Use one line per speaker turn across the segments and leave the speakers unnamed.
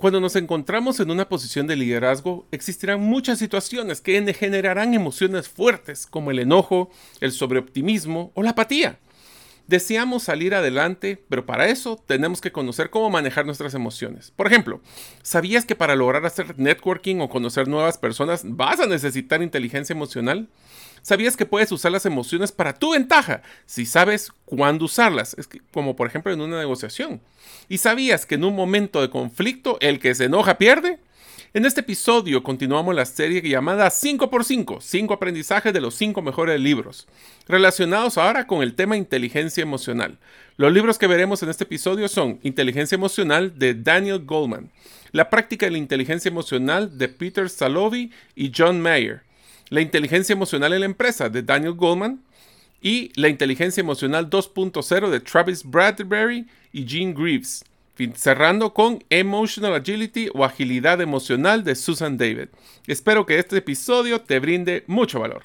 Cuando nos encontramos en una posición de liderazgo, existirán muchas situaciones que generarán emociones fuertes como el enojo, el sobreoptimismo o la apatía. Deseamos salir adelante, pero para eso tenemos que conocer cómo manejar nuestras emociones. Por ejemplo, ¿sabías que para lograr hacer networking o conocer nuevas personas vas a necesitar inteligencia emocional? ¿Sabías que puedes usar las emociones para tu ventaja si sabes cuándo usarlas? Es como por ejemplo en una negociación. ¿Y sabías que en un momento de conflicto el que se enoja pierde? En este episodio continuamos la serie llamada 5x5, 5 aprendizajes de los 5 mejores libros, relacionados ahora con el tema inteligencia emocional. Los libros que veremos en este episodio son Inteligencia emocional de Daniel Goldman, La práctica de la inteligencia emocional de Peter Salovey y John Mayer, la inteligencia emocional en la empresa de Daniel Goldman y La inteligencia emocional 2.0 de Travis Bradbury y Gene Greaves. Cerrando con Emotional Agility o Agilidad Emocional de Susan David. Espero que este episodio te brinde mucho valor.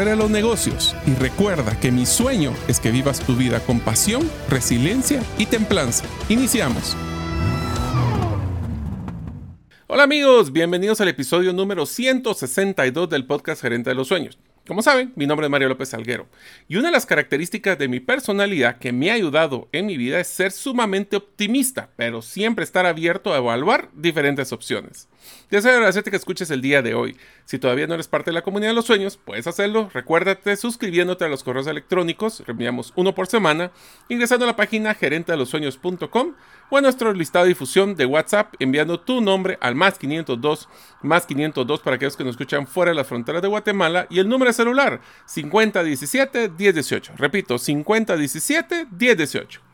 de los negocios y recuerda que mi sueño es que vivas tu vida con pasión, resiliencia y templanza. Iniciamos.
Hola amigos, bienvenidos al episodio número 162 del podcast Gerente de los Sueños. Como saben, mi nombre es Mario López Salguero y una de las características de mi personalidad que me ha ayudado en mi vida es ser sumamente optimista, pero siempre estar abierto a evaluar diferentes opciones. Deseo agradecerte que escuches el día de hoy. Si todavía no eres parte de la comunidad de los sueños, puedes hacerlo. Recuérdate suscribiéndote a los correos electrónicos, enviamos uno por semana, ingresando a la página gerentedelosueños.com o a nuestro listado de difusión de WhatsApp, enviando tu nombre al más 502, más 502 para aquellos que nos escuchan fuera de las fronteras de Guatemala y el número de celular 5017 1018. Repito, 5017 1018.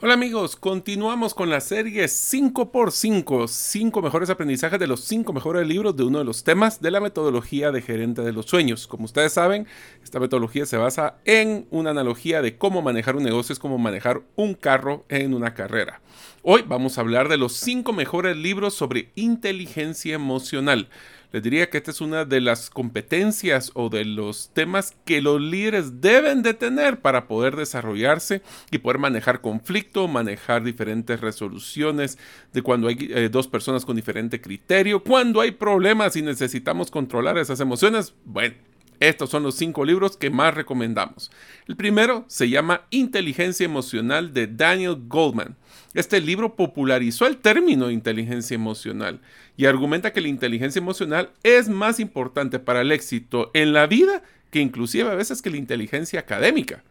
Hola amigos, continuamos con la serie 5x5, 5 mejores aprendizajes de los 5 mejores libros de uno de los temas de la metodología de gerente de los sueños. Como ustedes saben, esta metodología se basa en una analogía de cómo manejar un negocio, es como manejar un carro en una carrera. Hoy vamos a hablar de los 5 mejores libros sobre inteligencia emocional les diría que esta es una de las competencias o de los temas que los líderes deben de tener para poder desarrollarse y poder manejar conflicto, manejar diferentes resoluciones de cuando hay eh, dos personas con diferente criterio, cuando hay problemas y necesitamos controlar esas emociones. Bueno, estos son los cinco libros que más recomendamos. El primero se llama Inteligencia Emocional de Daniel Goldman. Este libro popularizó el término inteligencia emocional y argumenta que la inteligencia emocional es más importante para el éxito en la vida que inclusive a veces que la inteligencia académica.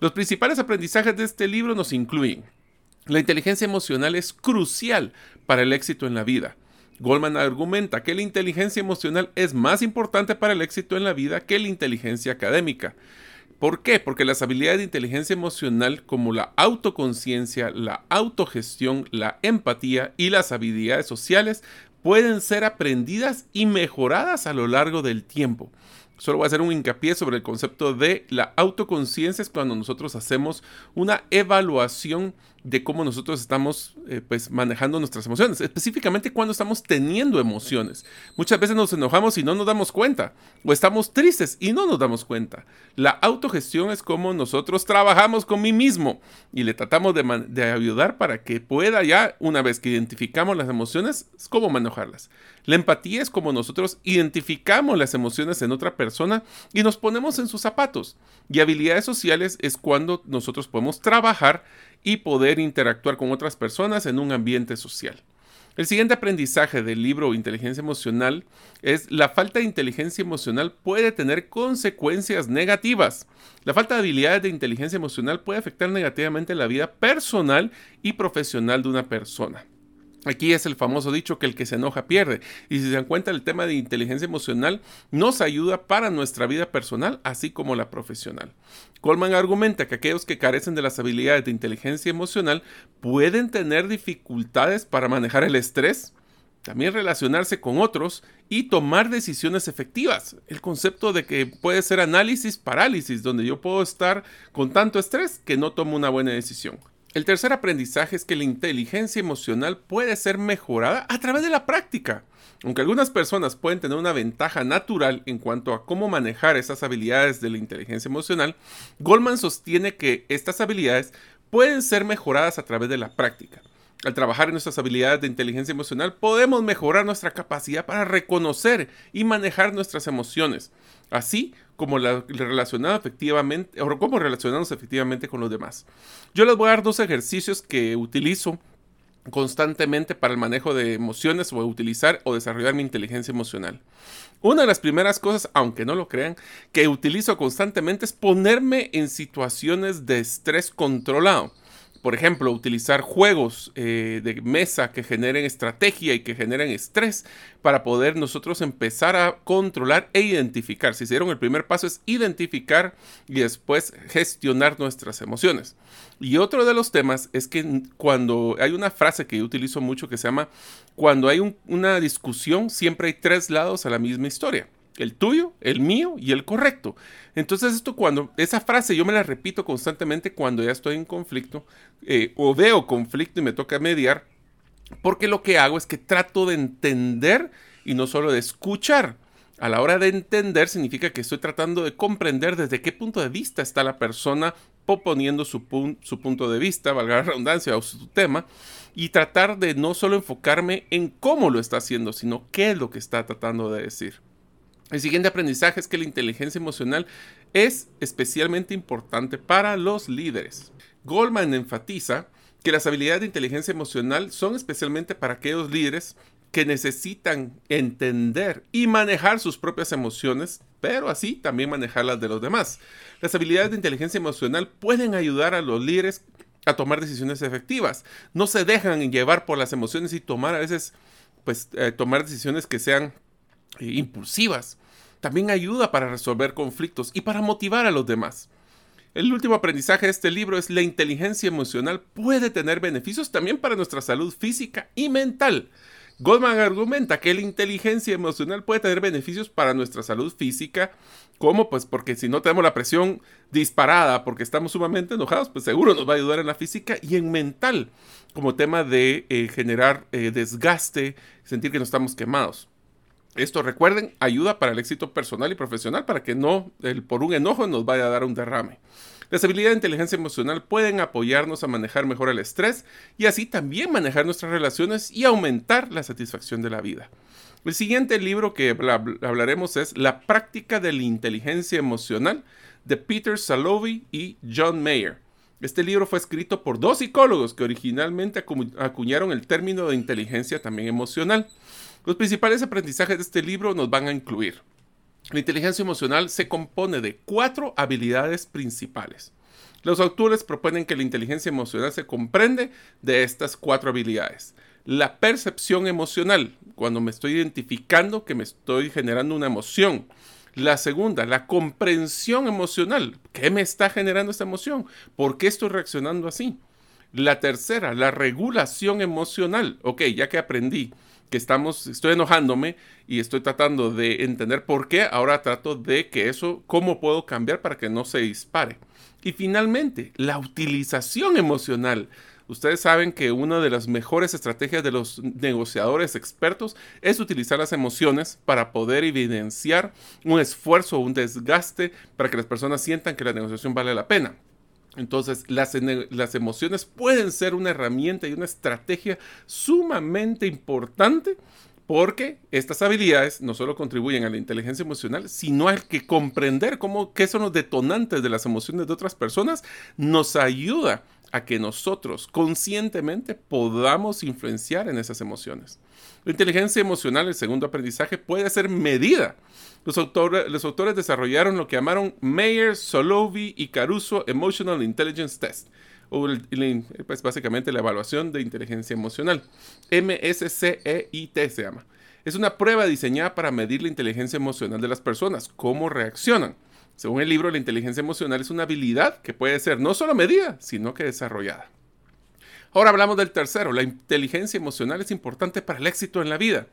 Los principales aprendizajes de este libro nos incluyen la inteligencia emocional es crucial para el éxito en la vida. Goldman argumenta que la inteligencia emocional es más importante para el éxito en la vida que la inteligencia académica. ¿Por qué? Porque las habilidades de inteligencia emocional como la autoconciencia, la autogestión, la empatía y las habilidades sociales pueden ser aprendidas y mejoradas a lo largo del tiempo. Solo voy a hacer un hincapié sobre el concepto de la autoconciencia es cuando nosotros hacemos una evaluación de cómo nosotros estamos eh, pues manejando nuestras emociones, específicamente cuando estamos teniendo emociones. Muchas veces nos enojamos y no nos damos cuenta, o estamos tristes y no nos damos cuenta. La autogestión es como nosotros trabajamos con mí mismo y le tratamos de, de ayudar para que pueda ya, una vez que identificamos las emociones, cómo manejarlas. La empatía es como nosotros identificamos las emociones en otra persona y nos ponemos en sus zapatos. Y habilidades sociales es cuando nosotros podemos trabajar y poder interactuar con otras personas en un ambiente social. El siguiente aprendizaje del libro Inteligencia Emocional es la falta de inteligencia emocional puede tener consecuencias negativas. La falta de habilidades de inteligencia emocional puede afectar negativamente la vida personal y profesional de una persona. Aquí es el famoso dicho que el que se enoja pierde. Y si se dan cuenta, el tema de inteligencia emocional nos ayuda para nuestra vida personal, así como la profesional. Coleman argumenta que aquellos que carecen de las habilidades de inteligencia emocional pueden tener dificultades para manejar el estrés, también relacionarse con otros y tomar decisiones efectivas. El concepto de que puede ser análisis parálisis, donde yo puedo estar con tanto estrés que no tomo una buena decisión. El tercer aprendizaje es que la inteligencia emocional puede ser mejorada a través de la práctica. Aunque algunas personas pueden tener una ventaja natural en cuanto a cómo manejar esas habilidades de la inteligencia emocional, Goldman sostiene que estas habilidades pueden ser mejoradas a través de la práctica. Al trabajar en nuestras habilidades de inteligencia emocional, podemos mejorar nuestra capacidad para reconocer y manejar nuestras emociones, así como la, efectivamente, o cómo relacionarnos efectivamente con los demás. Yo les voy a dar dos ejercicios que utilizo constantemente para el manejo de emociones o utilizar o desarrollar mi inteligencia emocional. Una de las primeras cosas, aunque no lo crean, que utilizo constantemente es ponerme en situaciones de estrés controlado por ejemplo, utilizar juegos eh, de mesa que generen estrategia y que generen estrés para poder nosotros empezar a controlar e identificar. Si hicieron el primer paso es identificar y después gestionar nuestras emociones. Y otro de los temas es que cuando hay una frase que yo utilizo mucho que se llama, cuando hay una discusión siempre hay tres lados a la misma historia el tuyo, el mío y el correcto. Entonces esto cuando, esa frase yo me la repito constantemente cuando ya estoy en conflicto eh, o veo conflicto y me toca mediar, porque lo que hago es que trato de entender y no solo de escuchar. A la hora de entender significa que estoy tratando de comprender desde qué punto de vista está la persona proponiendo su, su punto de vista, valga la redundancia, o su tema, y tratar de no solo enfocarme en cómo lo está haciendo, sino qué es lo que está tratando de decir. El siguiente aprendizaje es que la inteligencia emocional es especialmente importante para los líderes. Goldman enfatiza que las habilidades de inteligencia emocional son especialmente para aquellos líderes que necesitan entender y manejar sus propias emociones, pero así también manejar las de los demás. Las habilidades de inteligencia emocional pueden ayudar a los líderes a tomar decisiones efectivas. No se dejan llevar por las emociones y tomar a veces, pues, eh, tomar decisiones que sean eh, impulsivas. También ayuda para resolver conflictos y para motivar a los demás. El último aprendizaje de este libro es la inteligencia emocional puede tener beneficios también para nuestra salud física y mental. Goldman argumenta que la inteligencia emocional puede tener beneficios para nuestra salud física, como pues porque si no tenemos la presión disparada porque estamos sumamente enojados, pues seguro nos va a ayudar en la física y en mental, como tema de eh, generar eh, desgaste, sentir que no estamos quemados. Esto, recuerden, ayuda para el éxito personal y profesional para que no por un enojo nos vaya a dar un derrame. Las habilidades de inteligencia emocional pueden apoyarnos a manejar mejor el estrés y así también manejar nuestras relaciones y aumentar la satisfacción de la vida. El siguiente libro que hablaremos es La práctica de la inteligencia emocional de Peter Salovey y John Mayer. Este libro fue escrito por dos psicólogos que originalmente acuñaron el término de inteligencia también emocional. Los principales aprendizajes de este libro nos van a incluir. La inteligencia emocional se compone de cuatro habilidades principales. Los autores proponen que la inteligencia emocional se comprende de estas cuatro habilidades. La percepción emocional, cuando me estoy identificando que me estoy generando una emoción. La segunda, la comprensión emocional. ¿Qué me está generando esta emoción? ¿Por qué estoy reaccionando así? La tercera, la regulación emocional. Ok, ya que aprendí que estamos, estoy enojándome y estoy tratando de entender por qué, ahora trato de que eso, cómo puedo cambiar para que no se dispare. Y finalmente, la utilización emocional. Ustedes saben que una de las mejores estrategias de los negociadores expertos es utilizar las emociones para poder evidenciar un esfuerzo o un desgaste para que las personas sientan que la negociación vale la pena. Entonces, las, las, emociones pueden ser una herramienta y una estrategia sumamente importante porque estas habilidades no solo contribuyen a la inteligencia emocional, sino al que comprender cómo, qué son los detonantes de las emociones de otras personas nos ayuda a que nosotros conscientemente podamos influenciar en esas emociones. La inteligencia emocional, el segundo aprendizaje, puede ser medida. Los, autores desarrollaron lo que llamaron Mayer, Solovi y Caruso Emotional Intelligence Test o pues básicamente la evaluación de inteligencia emocional. MSCEIT se llama. Es una prueba diseñada para medir la inteligencia emocional de las personas, cómo reaccionan. Según el libro, la inteligencia emocional es una habilidad que puede ser no solo medida, sino que desarrollada. Ahora hablamos del tercero. La inteligencia emocional es importante para el éxito en la vida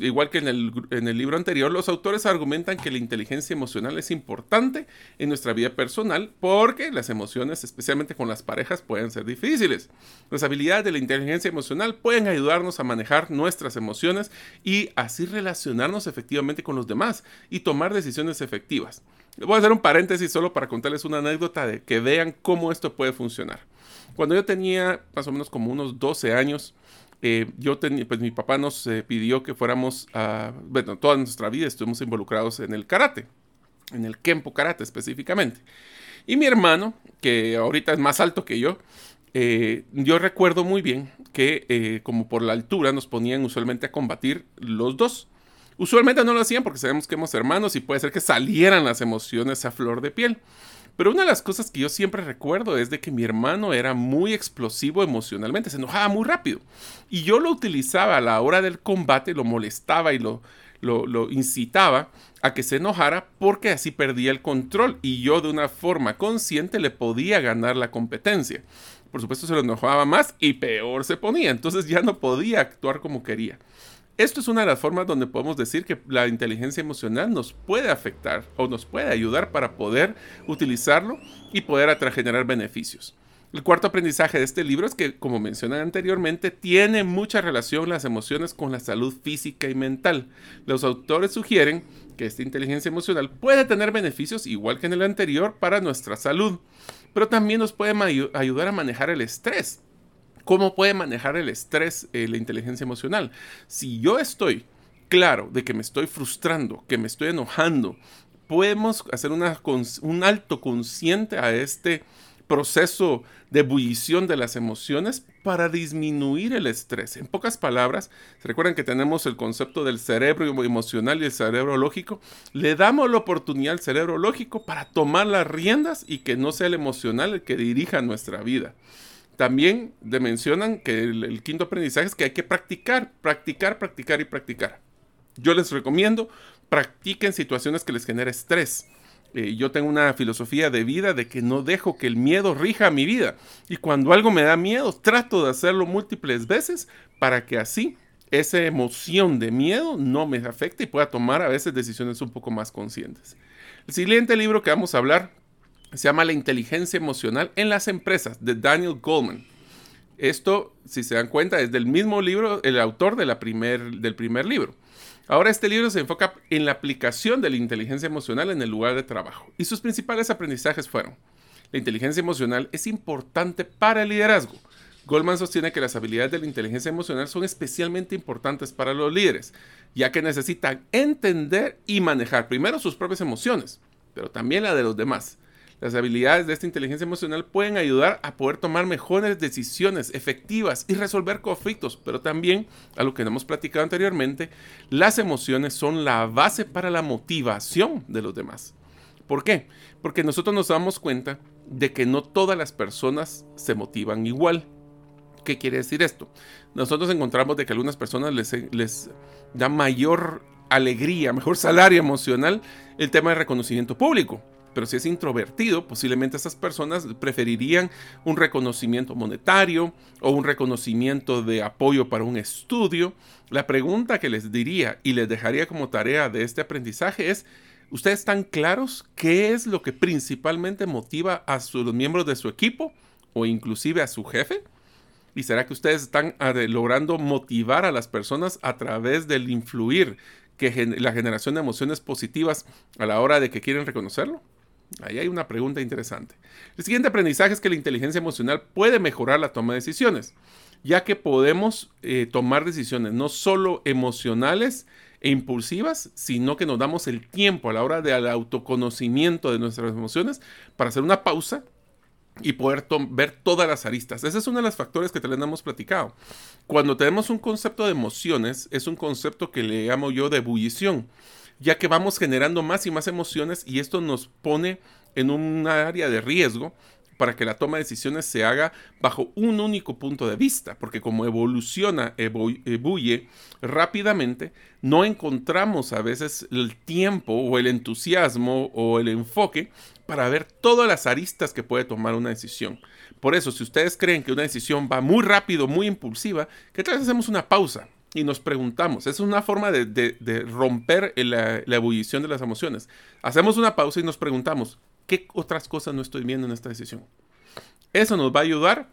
igual que en el, en el libro anterior, los autores argumentan que la inteligencia emocional es importante en nuestra vida personal porque las emociones, especialmente con las parejas, pueden ser difíciles. Las habilidades de la inteligencia emocional pueden ayudarnos a manejar nuestras emociones y así relacionarnos efectivamente con los demás y tomar decisiones efectivas. Voy a hacer un paréntesis solo para contarles una anécdota de que vean cómo esto puede funcionar. Cuando yo tenía más o menos como unos 12 años, eh, yo tenía, pues mi papá nos eh, pidió que fuéramos a, bueno, toda nuestra vida estuvimos involucrados en el karate, en el Kempo Karate específicamente. Y mi hermano, que ahorita es más alto que yo, eh, yo recuerdo muy bien que como por la altura nos ponían usualmente a combatir los dos. Usualmente no lo hacían porque sabemos que somos hermanos y puede ser que salieran las emociones a flor de piel. Pero una de las cosas que yo siempre recuerdo es de que mi hermano era muy explosivo emocionalmente, se enojaba muy rápido. Y yo lo utilizaba a la hora del combate, lo molestaba y lo, lo, incitaba a que se enojara porque así perdía el control y yo de una forma consciente le podía ganar la competencia. Por supuesto se lo enojaba más y peor se ponía, entonces ya no podía actuar como quería. Esto es una de las formas donde podemos decir que la inteligencia emocional nos puede afectar o nos puede ayudar para poder utilizarlo y poder generar beneficios. El cuarto aprendizaje de este libro es que, como mencioné anteriormente, tiene mucha relación las emociones con la salud física y mental. Los autores sugieren que esta inteligencia emocional puede tener beneficios igual que en el anterior para nuestra salud, pero también nos puede ayudar a manejar el estrés ¿Cómo puede manejar el estrés eh, la inteligencia emocional? Si yo estoy claro de que me estoy frustrando, que me estoy enojando, podemos hacer un alto consciente a este proceso de ebullición de las emociones para disminuir el estrés. En pocas palabras, ¿se recuerdan que tenemos el concepto del cerebro emocional y el cerebro lógico? Le damos la oportunidad al cerebro lógico para tomar las riendas y que no sea el emocional el que dirija nuestra vida. También mencionan que el, quinto aprendizaje es que hay que practicar, practicar, practicar y practicar. Yo les recomiendo practiquen situaciones que les genere estrés. Eh, yo tengo una filosofía de vida de que no dejo que el miedo rija mi vida. Y cuando algo me da miedo, trato de hacerlo múltiples veces para que así esa emoción de miedo no me afecte y pueda tomar a veces decisiones un poco más conscientes. El siguiente libro que vamos a hablar se llama La inteligencia emocional en las empresas de Daniel Goldman. Esto, si se dan cuenta, es del mismo libro, el autor de la primer, del primer libro. Ahora este libro se enfoca en la aplicación de la inteligencia emocional en el lugar de trabajo y sus principales aprendizajes fueron, la inteligencia emocional es importante para el liderazgo. Goldman sostiene que las habilidades de la inteligencia emocional son especialmente importantes para los líderes, ya que necesitan entender y manejar primero sus propias emociones, pero también la de los demás las habilidades de esta inteligencia emocional pueden ayudar a poder tomar mejores decisiones efectivas y resolver conflictos, pero también, a lo que hemos platicado anteriormente, las emociones son la base para la motivación de los demás. ¿Por qué? Porque nosotros nos damos cuenta de que no todas las personas se motivan igual. ¿Qué quiere decir esto? Nosotros encontramos de que algunas personas les da mayor alegría, mejor salario emocional el tema de reconocimiento público pero si es introvertido, posiblemente esas personas preferirían un reconocimiento monetario o un reconocimiento de apoyo para un estudio. La pregunta que les diría y les dejaría como tarea de este aprendizaje es, ¿ustedes están claros qué es lo que principalmente motiva a los miembros de su equipo o inclusive a su jefe? ¿Y será que ustedes están ah, logrando motivar a las personas a través del influir que la generación de emociones positivas a la hora de que quieren reconocerlo? Ahí hay una pregunta interesante. El siguiente aprendizaje es que la inteligencia emocional puede mejorar la toma de decisiones, ya que podemos eh, tomar decisiones no solo emocionales e impulsivas, sino que nos damos el tiempo a la hora del autoconocimiento de nuestras emociones para hacer una pausa y poder ver todas las aristas. Ese es uno de los factores que también hemos platicado. Cuando tenemos un concepto de emociones, es un concepto que le llamo yo de ebullición, ya que vamos generando más y más emociones y esto nos pone en un área de riesgo para que la toma de decisiones se haga bajo un único punto de vista, porque como evoluciona, ebulle rápidamente, no encontramos a veces el tiempo o el entusiasmo o el enfoque para ver todas las aristas que puede tomar una decisión. Por eso, si ustedes creen que una decisión va muy rápido, muy impulsiva, ¿qué tal si hacemos una pausa? Y nos preguntamos. Es una forma de, romper la, la, ebullición de las emociones. Hacemos una pausa y nos preguntamos, ¿qué otras cosas no estoy viendo en esta decisión? Eso nos va a ayudar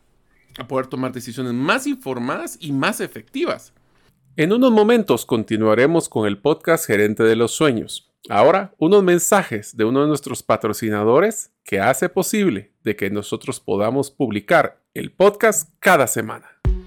a poder tomar decisiones más informadas y más efectivas. En unos momentos continuaremos con el podcast Gerente de los Sueños. Ahora, unos mensajes de uno de nuestros patrocinadores que hace posible de que nosotros podamos publicar el podcast cada semana.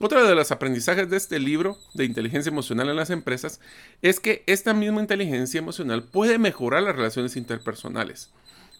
Otro de los aprendizajes de este libro de inteligencia emocional en las empresas es que esta misma inteligencia emocional puede mejorar las relaciones interpersonales.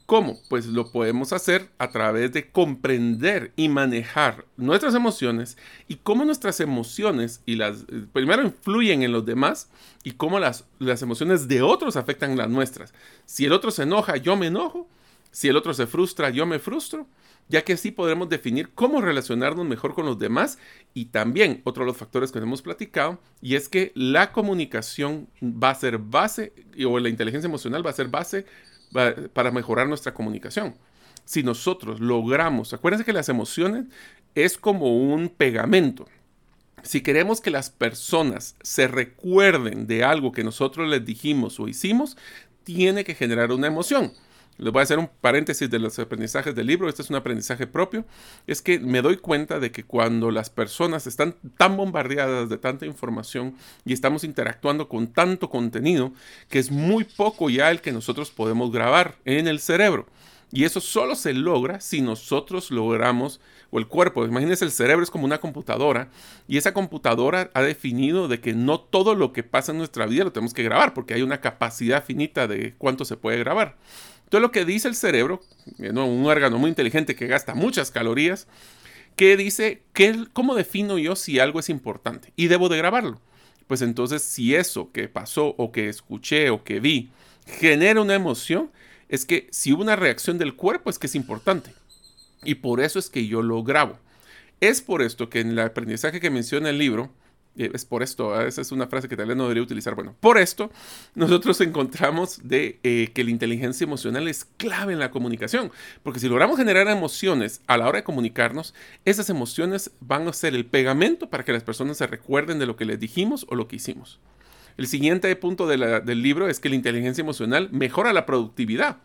¿Cómo? Pues lo podemos hacer a través de comprender y manejar nuestras emociones y cómo nuestras emociones y las primero influyen en los demás y cómo las, las emociones de otros afectan las nuestras. Si el otro se enoja, yo me enojo. Si el otro se frustra, yo me frustro ya que así podremos definir cómo relacionarnos mejor con los demás y también otro de los factores que hemos platicado, y es que la comunicación va a ser base, o la inteligencia emocional va a ser base para mejorar nuestra comunicación. Si nosotros logramos, acuérdense que las emociones es como un pegamento. Si queremos que las personas se recuerden de algo que nosotros les dijimos o hicimos, tiene que generar una emoción. Les voy a hacer un paréntesis de los aprendizajes del libro, este es un aprendizaje propio, es que me doy cuenta de que cuando las personas están tan bombardeadas de tanta información y estamos interactuando con tanto contenido, que es muy poco ya el que nosotros podemos grabar en el cerebro. Y eso solo se logra si nosotros logramos, o el cuerpo, imagínense el cerebro es como una computadora, y esa computadora ha definido de que no todo lo que pasa en nuestra vida lo tenemos que grabar, porque hay una capacidad finita de cuánto se puede grabar. Entonces lo que dice el cerebro, eh, un órgano muy inteligente que gasta muchas calorías, que dice, ¿cómo defino yo si algo es importante? Y debo de grabarlo. Pues entonces si eso que pasó o que escuché o que vi genera una emoción, es que si hubo una reacción del cuerpo es que es importante. Y por eso es que yo lo grabo. Es por esto que en el aprendizaje que menciona el libro, es por esto, esa es una frase que tal vez no debería utilizar. Bueno, por esto nosotros encontramos de eh, que la inteligencia emocional es clave en la comunicación, porque si logramos generar emociones a la hora de comunicarnos, esas emociones van a ser el pegamento para que las personas se recuerden de lo que les dijimos o lo que hicimos. El siguiente punto del libro es que la inteligencia emocional mejora la productividad.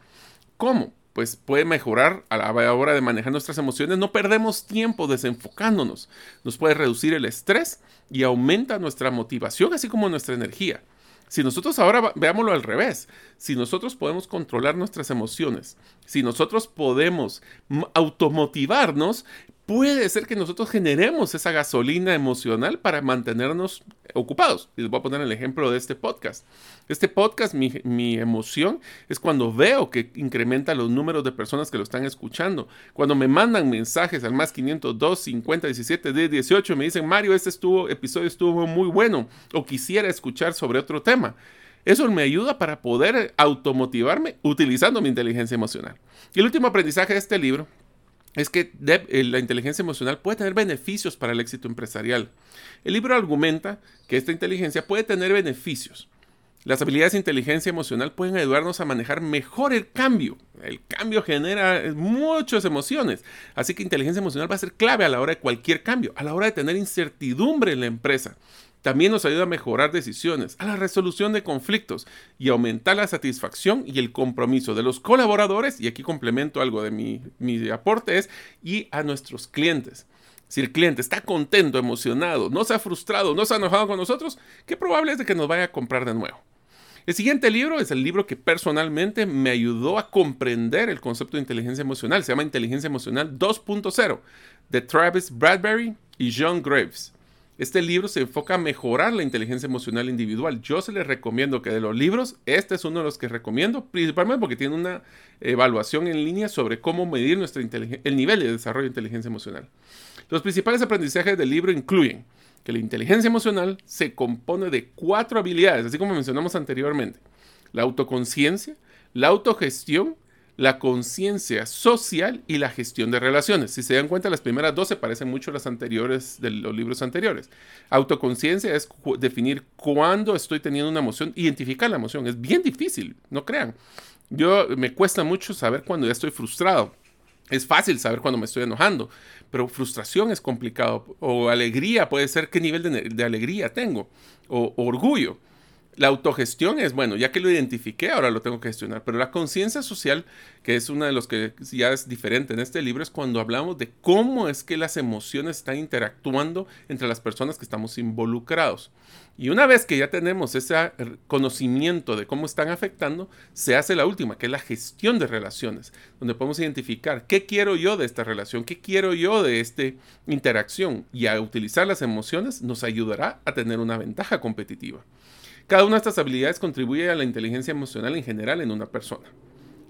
¿Cómo? Pues puede mejorar a la hora de manejar nuestras emociones. No perdemos tiempo desenfocándonos. Nos puede reducir el estrés y aumenta nuestra motivación, así como nuestra energía. Si nosotros ahora veámoslo al revés, si nosotros podemos controlar nuestras emociones, si nosotros podemos automotivarnos, puede ser que nosotros generemos esa gasolina emocional para mantenernos ocupados. Les voy a poner el ejemplo de este podcast. Este podcast, mi, emoción es cuando veo que incrementa los números de personas que lo están escuchando. Cuando me mandan mensajes al más 502 50 17 de 18 me dicen, Mario, este estuvo, episodio estuvo muy bueno o quisiera escuchar sobre otro tema. Eso me ayuda para poder automotivarme utilizando mi inteligencia emocional. Y el último aprendizaje de este libro es que eh, la inteligencia emocional puede tener beneficios para el éxito empresarial. El libro argumenta que esta inteligencia puede tener beneficios. Las habilidades de inteligencia emocional pueden ayudarnos a manejar mejor el cambio. El cambio genera muchas emociones, así que inteligencia emocional va a ser clave a la hora de cualquier cambio, a la hora de tener incertidumbre en la empresa. También nos ayuda a mejorar decisiones, a la resolución de conflictos y aumentar la satisfacción y el compromiso de los colaboradores, y aquí complemento algo de mi, mi aporte, es, y a nuestros clientes. Si el cliente está contento, emocionado, no se ha frustrado, no se ha enojado con nosotros, qué probable es de que nos vaya a comprar de nuevo. El siguiente libro es el libro que personalmente me ayudó a comprender el concepto de inteligencia emocional. Se llama Inteligencia Emocional 2.0 de Travis Bradbury y John Graves. Este libro se enfoca a mejorar la inteligencia emocional individual. Yo se les recomiendo que de los libros, este es uno de los que recomiendo, principalmente porque tiene una evaluación en línea sobre cómo medir nuestra el nivel de desarrollo de inteligencia emocional. Los principales aprendizajes del libro incluyen que la inteligencia emocional se compone de cuatro habilidades, así como mencionamos anteriormente. La autoconciencia, la autogestión, la conciencia social y la gestión de relaciones. Si se dan cuenta, las primeras dos se parecen mucho a las anteriores de los libros anteriores. Autoconciencia es definir cuándo estoy teniendo una emoción, identificar la emoción. Es bien difícil, no crean. Yo me cuesta mucho saber cuando ya estoy frustrado. Es fácil saber cuando me estoy enojando, pero frustración es complicado. O alegría puede ser qué nivel de, alegría tengo. O, orgullo. La autogestión es, bueno, ya que lo identifiqué, ahora lo tengo que gestionar. Pero la conciencia social, que es una de los que ya es diferente en este libro, es cuando hablamos de cómo es que las emociones están interactuando entre las personas que estamos involucrados. Y una vez que ya tenemos ese conocimiento de cómo están afectando, se hace la última, que es la gestión de relaciones, donde podemos identificar qué quiero yo de esta relación, qué quiero yo de esta interacción. Y a utilizar las emociones nos ayudará a tener una ventaja competitiva. Cada una de estas habilidades contribuye a la inteligencia emocional en general en una persona.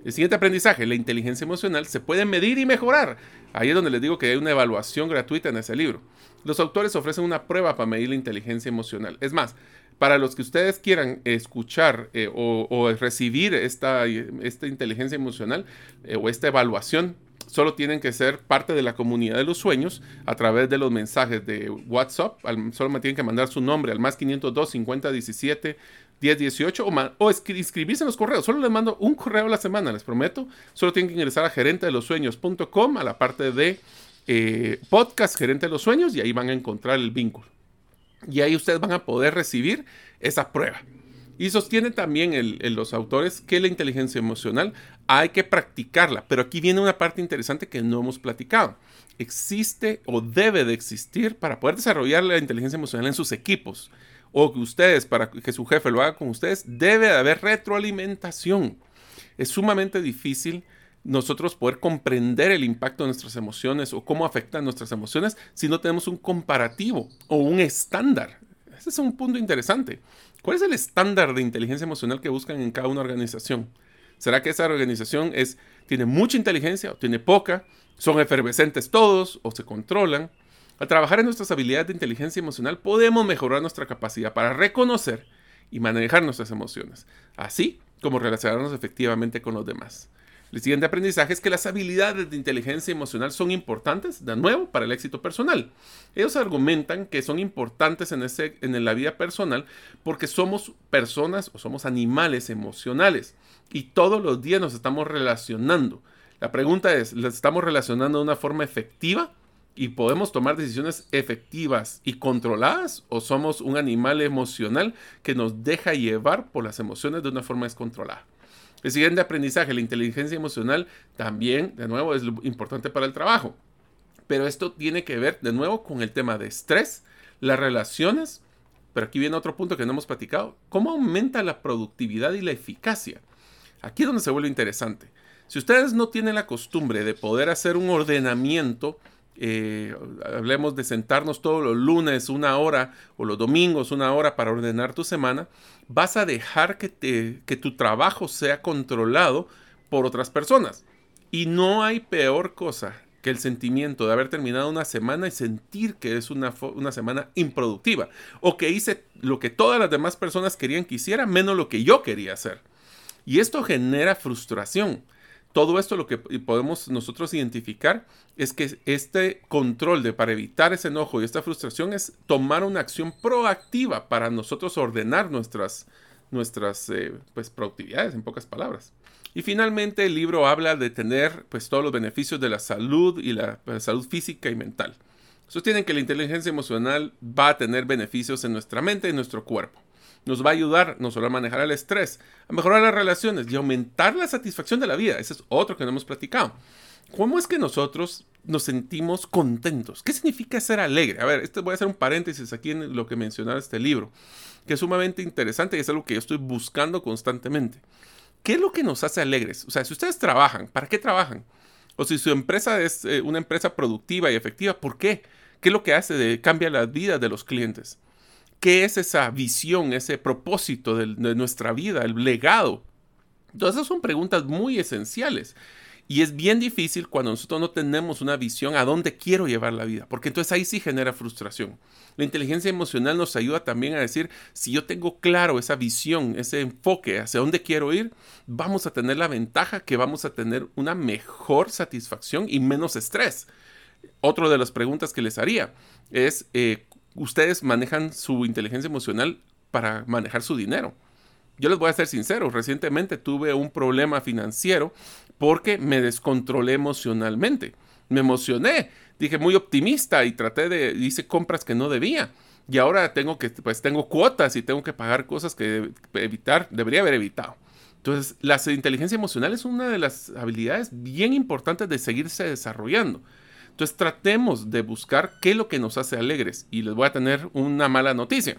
El siguiente aprendizaje, la inteligencia emocional, se puede medir y mejorar. Ahí es donde les digo que hay una evaluación gratuita en ese libro. Los autores ofrecen una prueba para medir la inteligencia emocional. Es más, para los que ustedes quieran escuchar eh, o, recibir esta, esta, inteligencia emocional eh, o esta evaluación, solo tienen que ser parte de la comunidad de los sueños a través de los mensajes de WhatsApp. solo me tienen que mandar su nombre al más 502 50 17 10 18 o, inscribirse en los correos. Solo les mando un correo a la semana, les prometo. Solo tienen que ingresar a gerente de los a la parte de eh, podcast Gerente de los Sueños y ahí van a encontrar el vínculo. Y ahí ustedes van a poder recibir esa prueba. Y sostiene también los autores que la inteligencia emocional hay que practicarla. Pero aquí viene una parte interesante que no hemos platicado. Existe o debe de existir para poder desarrollar la inteligencia emocional en sus equipos o que ustedes, para que su jefe lo haga con ustedes, debe de haber retroalimentación. Es sumamente difícil nosotros poder comprender el impacto de nuestras emociones o cómo afectan nuestras emociones si no tenemos un comparativo o un estándar. Ese es un punto interesante. ¿Cuál es el estándar de inteligencia emocional que buscan en cada una organización? ¿Será que esa organización es, tiene mucha inteligencia o tiene poca? ¿Son efervescentes todos o se controlan? Al trabajar en nuestras habilidades de inteligencia emocional podemos mejorar nuestra capacidad para reconocer y manejar nuestras emociones, así como relacionarnos efectivamente con los demás. El siguiente aprendizaje es que las habilidades de inteligencia emocional son importantes, de nuevo, para el éxito personal. Ellos argumentan que son importantes en, la vida personal porque somos personas o somos animales emocionales y todos los días nos estamos relacionando. La pregunta es, ¿las estamos relacionando de una forma efectiva? y podemos tomar decisiones efectivas y controladas o somos un animal emocional que nos deja llevar por las emociones de una forma descontrolada. El siguiente aprendizaje, la inteligencia emocional, también, de nuevo, es importante para el trabajo. Pero esto tiene que ver, de nuevo, con el tema de estrés, las relaciones. Pero aquí viene otro punto que no hemos platicado. ¿Cómo aumenta la productividad y la eficacia? Aquí es donde se vuelve interesante. Si ustedes no tienen la costumbre de poder hacer un ordenamiento, eh, hablemos de sentarnos todos los lunes una hora o los domingos una hora para ordenar tu semana, vas a dejar que, tu trabajo sea controlado por otras personas. Y no hay peor cosa que el sentimiento de haber terminado una semana y sentir que es una, semana improductiva o que hice lo que todas las demás personas querían que hiciera menos lo que yo quería hacer. Y esto genera frustración todo esto lo que podemos nosotros identificar es que este control de para evitar ese enojo y esta frustración es tomar una acción proactiva para nosotros ordenar nuestras, nuestras eh, pues, productividades, en pocas palabras. Y finalmente el libro habla de tener pues, todos los beneficios de la salud y la, salud física y mental. Sostienen que la inteligencia emocional va a tener beneficios en nuestra mente y en nuestro cuerpo. Nos va a ayudar no solo a manejar el estrés, a mejorar las relaciones y aumentar la satisfacción de la vida. Ese es otro que no hemos platicado. ¿Cómo es que nosotros nos sentimos contentos? ¿Qué significa ser alegre? A ver, este voy a hacer un paréntesis aquí en lo que mencionaba este libro, que es sumamente interesante y es algo que yo estoy buscando constantemente. ¿Qué es lo que nos hace alegres? O sea, si ustedes trabajan, ¿para qué trabajan? O si su empresa es eh, una empresa productiva y efectiva, ¿por qué? ¿Qué es lo que hace? De, cambia la vida de los clientes. ¿Qué es esa visión, ese propósito de, nuestra vida, el legado? Todas esas son preguntas muy esenciales. Y es bien difícil cuando nosotros no tenemos una visión a dónde quiero llevar la vida, porque entonces ahí sí genera frustración. La inteligencia emocional nos ayuda también a decir, si yo tengo claro esa visión, ese enfoque hacia dónde quiero ir, vamos a tener la ventaja que vamos a tener una mejor satisfacción y menos estrés. Otra de las preguntas que les haría es, eh, ¿ustedes manejan su inteligencia emocional para manejar su dinero? Yo les voy a ser sincero, recientemente tuve un problema financiero porque me descontrolé emocionalmente. Me emocioné, dije muy optimista y traté de, hice compras que no debía. Y ahora tengo que, pues tengo cuotas y tengo que pagar cosas que evitar, debería haber evitado. Entonces, la inteligencia emocional es una de las habilidades bien importantes de seguirse desarrollando. Entonces, tratemos de buscar qué es lo que nos hace alegres. Y les voy a tener una mala noticia.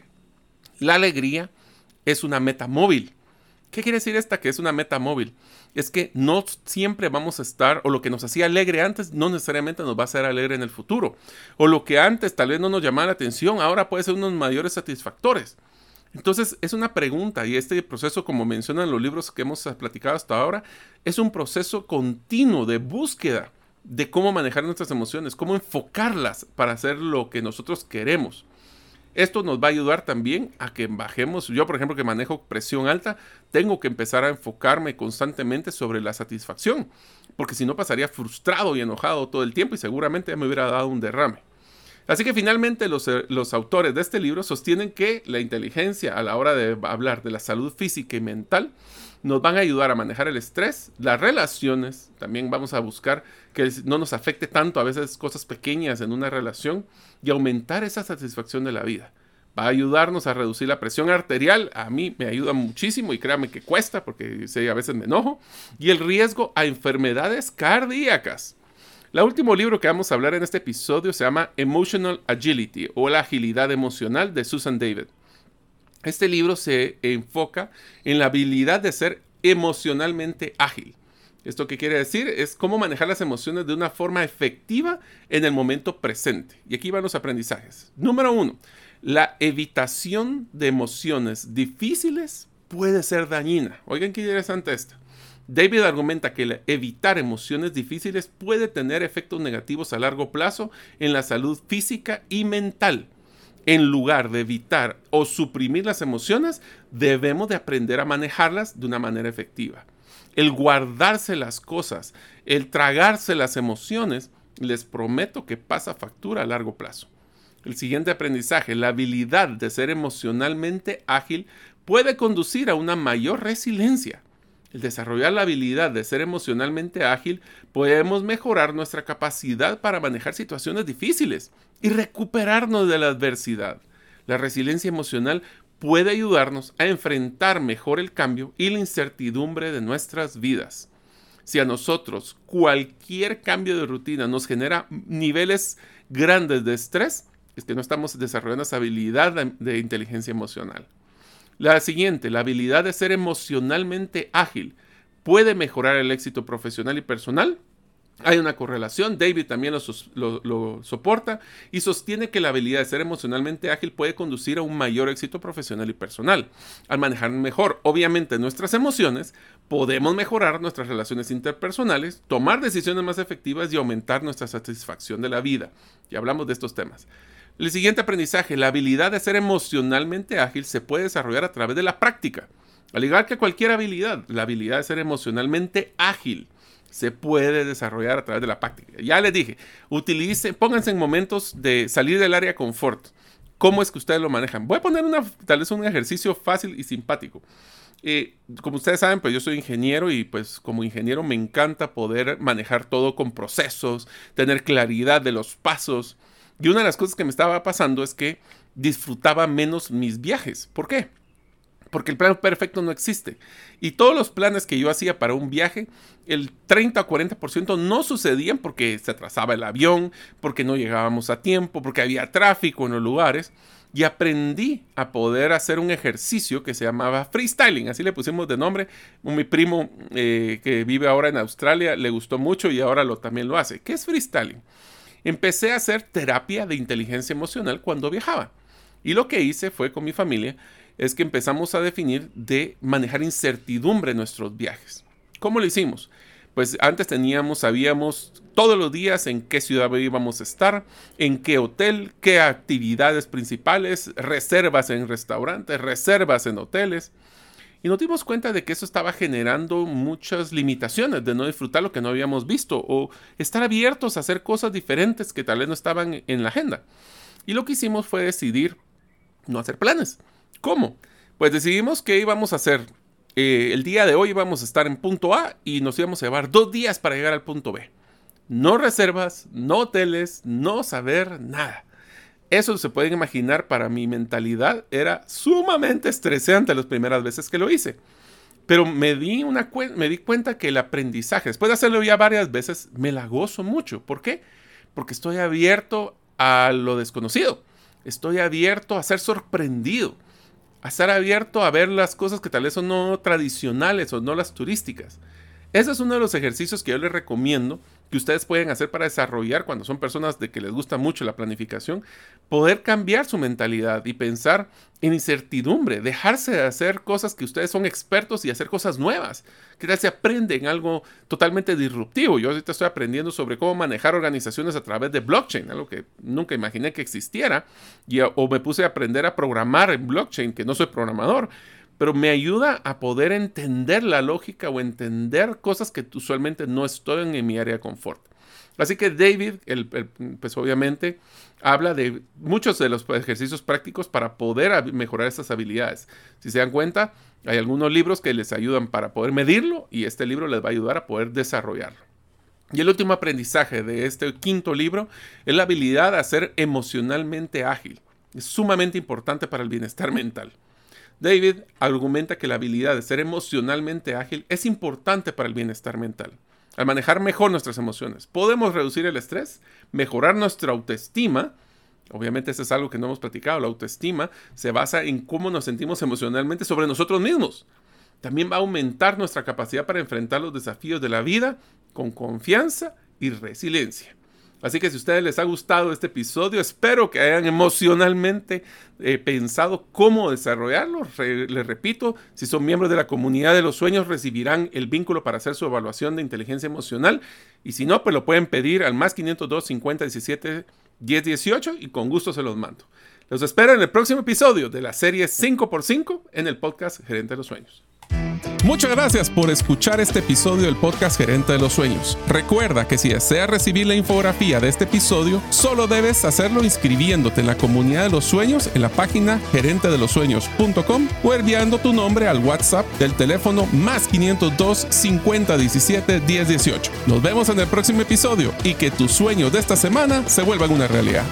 La alegría es una meta móvil. ¿Qué quiere decir esta que es una meta móvil? Es que no siempre vamos a estar, o lo que nos hacía alegre antes, no necesariamente nos va a hacer alegre en el futuro. O lo que antes tal vez no nos llamaba la atención, ahora puede ser unos mayores satisfactores. Entonces es una pregunta y este proceso, como mencionan los libros que hemos platicado hasta ahora, es un proceso continuo de búsqueda de cómo manejar nuestras emociones, cómo enfocarlas para hacer lo que nosotros queremos. Esto nos va a ayudar también a que bajemos. Yo, por ejemplo, que manejo presión alta, tengo que empezar a enfocarme constantemente sobre la satisfacción, porque si no pasaría frustrado y enojado todo el tiempo y seguramente me hubiera dado un derrame. Así que finalmente los, eh, los, autores de este libro sostienen que la inteligencia a la hora de hablar de la salud física y mental nos van a ayudar a manejar el estrés, las relaciones, también vamos a buscar que no nos afecte tanto a veces cosas pequeñas en una relación y aumentar esa satisfacción de la vida. Va a ayudarnos a reducir la presión arterial, a mí me ayuda muchísimo y créame que cuesta porque sé, a veces me enojo, y el riesgo a enfermedades cardíacas. El último libro que vamos a hablar en este episodio se llama Emotional Agility o la agilidad emocional de Susan David. Este libro se enfoca en la habilidad de ser emocionalmente ágil. ¿Esto qué quiere decir? Es cómo manejar las emociones de una forma efectiva en el momento presente. Y aquí van los aprendizajes. Número uno, la evitación de emociones difíciles puede ser dañina. Oigan qué interesante esto. David argumenta que evitar emociones difíciles puede tener efectos negativos a largo plazo en la salud física y mental en lugar de evitar o suprimir las emociones, debemos de aprender a manejarlas de una manera efectiva. El guardarse las cosas, el tragarse las emociones, les prometo que pasa factura a largo plazo. El siguiente aprendizaje, la habilidad de ser emocionalmente ágil, puede conducir a una mayor resiliencia. El desarrollar la habilidad de ser emocionalmente ágil, podemos mejorar nuestra capacidad para manejar situaciones difíciles y recuperarnos de la adversidad. La resiliencia emocional puede ayudarnos a enfrentar mejor el cambio y la incertidumbre de nuestras vidas. Si a nosotros cualquier cambio de rutina nos genera niveles grandes de estrés, es que no estamos desarrollando esa habilidad de, inteligencia emocional. La siguiente, la habilidad de ser emocionalmente ágil, puede mejorar el éxito profesional y personal. Hay una correlación, David también lo, soporta y sostiene que la habilidad de ser emocionalmente ágil puede conducir a un mayor éxito profesional y personal. Al manejar mejor, obviamente, nuestras emociones, podemos mejorar nuestras relaciones interpersonales, tomar decisiones más efectivas y aumentar nuestra satisfacción de la vida. Y hablamos de estos temas. El siguiente aprendizaje, la habilidad de ser emocionalmente ágil se puede desarrollar a través de la práctica. Al igual que cualquier habilidad, la habilidad de ser emocionalmente ágil se puede desarrollar a través de la práctica. Ya les dije, utilicen, pónganse en momentos de salir del área confort. ¿Cómo es que ustedes lo manejan? Voy a poner una, tal vez un ejercicio fácil y simpático. Eh, como ustedes saben, pues yo soy ingeniero y pues como ingeniero me encanta poder manejar todo con procesos, tener claridad de los pasos. Y una de las cosas que me estaba pasando es que disfrutaba menos mis viajes. ¿Por qué? Porque el plan perfecto no existe. Y todos los planes que yo hacía para un viaje, el 30 o 40% no sucedían porque se atrasaba el avión, porque no llegábamos a tiempo, porque había tráfico en los lugares y aprendí a poder hacer un ejercicio que se llamaba freestyling, así le pusimos de nombre. Mi primo eh, que vive ahora en Australia le gustó mucho y ahora lo, también lo hace. ¿Qué es freestyling? Empecé a hacer terapia de inteligencia emocional cuando viajaba. Y lo que hice fue con mi familia es que empezamos a definir de manejar incertidumbre en nuestros viajes. ¿Cómo lo hicimos? Pues antes teníamos, sabíamos todos los días en qué ciudad íbamos a estar, en qué hotel, qué actividades principales, reservas en restaurantes, reservas en hoteles. Y nos dimos cuenta de que eso estaba generando muchas limitaciones de no disfrutar lo que no habíamos visto o estar abiertos a hacer cosas diferentes que tal vez no estaban en la agenda. Y lo que hicimos fue decidir no hacer planes. ¿Cómo? Pues decidimos que íbamos a hacer. Eh, el día de hoy íbamos a estar en punto A y nos íbamos a llevar dos días para llegar al punto B. No reservas, no hoteles, no saber nada. Eso se pueden imaginar para mi mentalidad era sumamente estresante las primeras veces que lo hice. Pero me di, una me di cuenta que el aprendizaje, después de hacerlo ya varias veces, me la gozo mucho. ¿Por qué? Porque estoy abierto a lo desconocido. Estoy abierto a ser sorprendido. A estar abierto a ver las cosas que tal vez son no tradicionales o no las turísticas. Ese es uno de los ejercicios que yo les recomiendo que ustedes pueden hacer para desarrollar cuando son personas de que les gusta mucho la planificación, poder cambiar su mentalidad y pensar en incertidumbre, dejarse de hacer cosas que ustedes son expertos y hacer cosas nuevas. Que tal aprenden algo totalmente disruptivo. Yo ahorita estoy aprendiendo sobre cómo manejar organizaciones a través de blockchain, algo que nunca imaginé que existiera, y, o me puse a aprender a programar en blockchain, que no soy programador pero me ayuda a poder entender la lógica o entender cosas que usualmente no estoy en mi área de confort. Así que David, pues obviamente, habla de muchos de los ejercicios prácticos para poder mejorar estas habilidades. Si se dan cuenta, hay algunos libros que les ayudan para poder medirlo y este libro les va a ayudar a poder desarrollarlo. Y el último aprendizaje de este quinto libro es la habilidad de ser emocionalmente ágil. Es sumamente importante para el bienestar mental. David argumenta que la habilidad de ser emocionalmente ágil es importante para el bienestar mental. Al manejar mejor nuestras emociones, podemos reducir el estrés, mejorar nuestra autoestima. Obviamente eso es algo que no hemos platicado. La autoestima se basa en cómo nos sentimos emocionalmente sobre nosotros mismos. También va a aumentar nuestra capacidad para enfrentar los desafíos de la vida con confianza y resiliencia. Así que si a ustedes les ha gustado este episodio, espero que hayan emocionalmente eh, pensado cómo desarrollarlo. les repito, si son miembros de la comunidad de los sueños, recibirán el vínculo para hacer su evaluación de inteligencia emocional. Y si no, pues lo pueden pedir al más 502 50 17 10 18 y con gusto se los mando. Los espero en el próximo episodio de la serie 5x5 en el podcast Gerente de los Sueños.
Muchas gracias por escuchar este episodio del podcast Gerente de los Sueños. Recuerda que si deseas recibir la infografía de este episodio, solo debes hacerlo inscribiéndote en la comunidad de los sueños en la página gerentedelosueños.com o enviando tu nombre al WhatsApp del teléfono más 502 50 17 10 18. Nos vemos en el próximo episodio y que tus sueños de esta semana se vuelvan una realidad.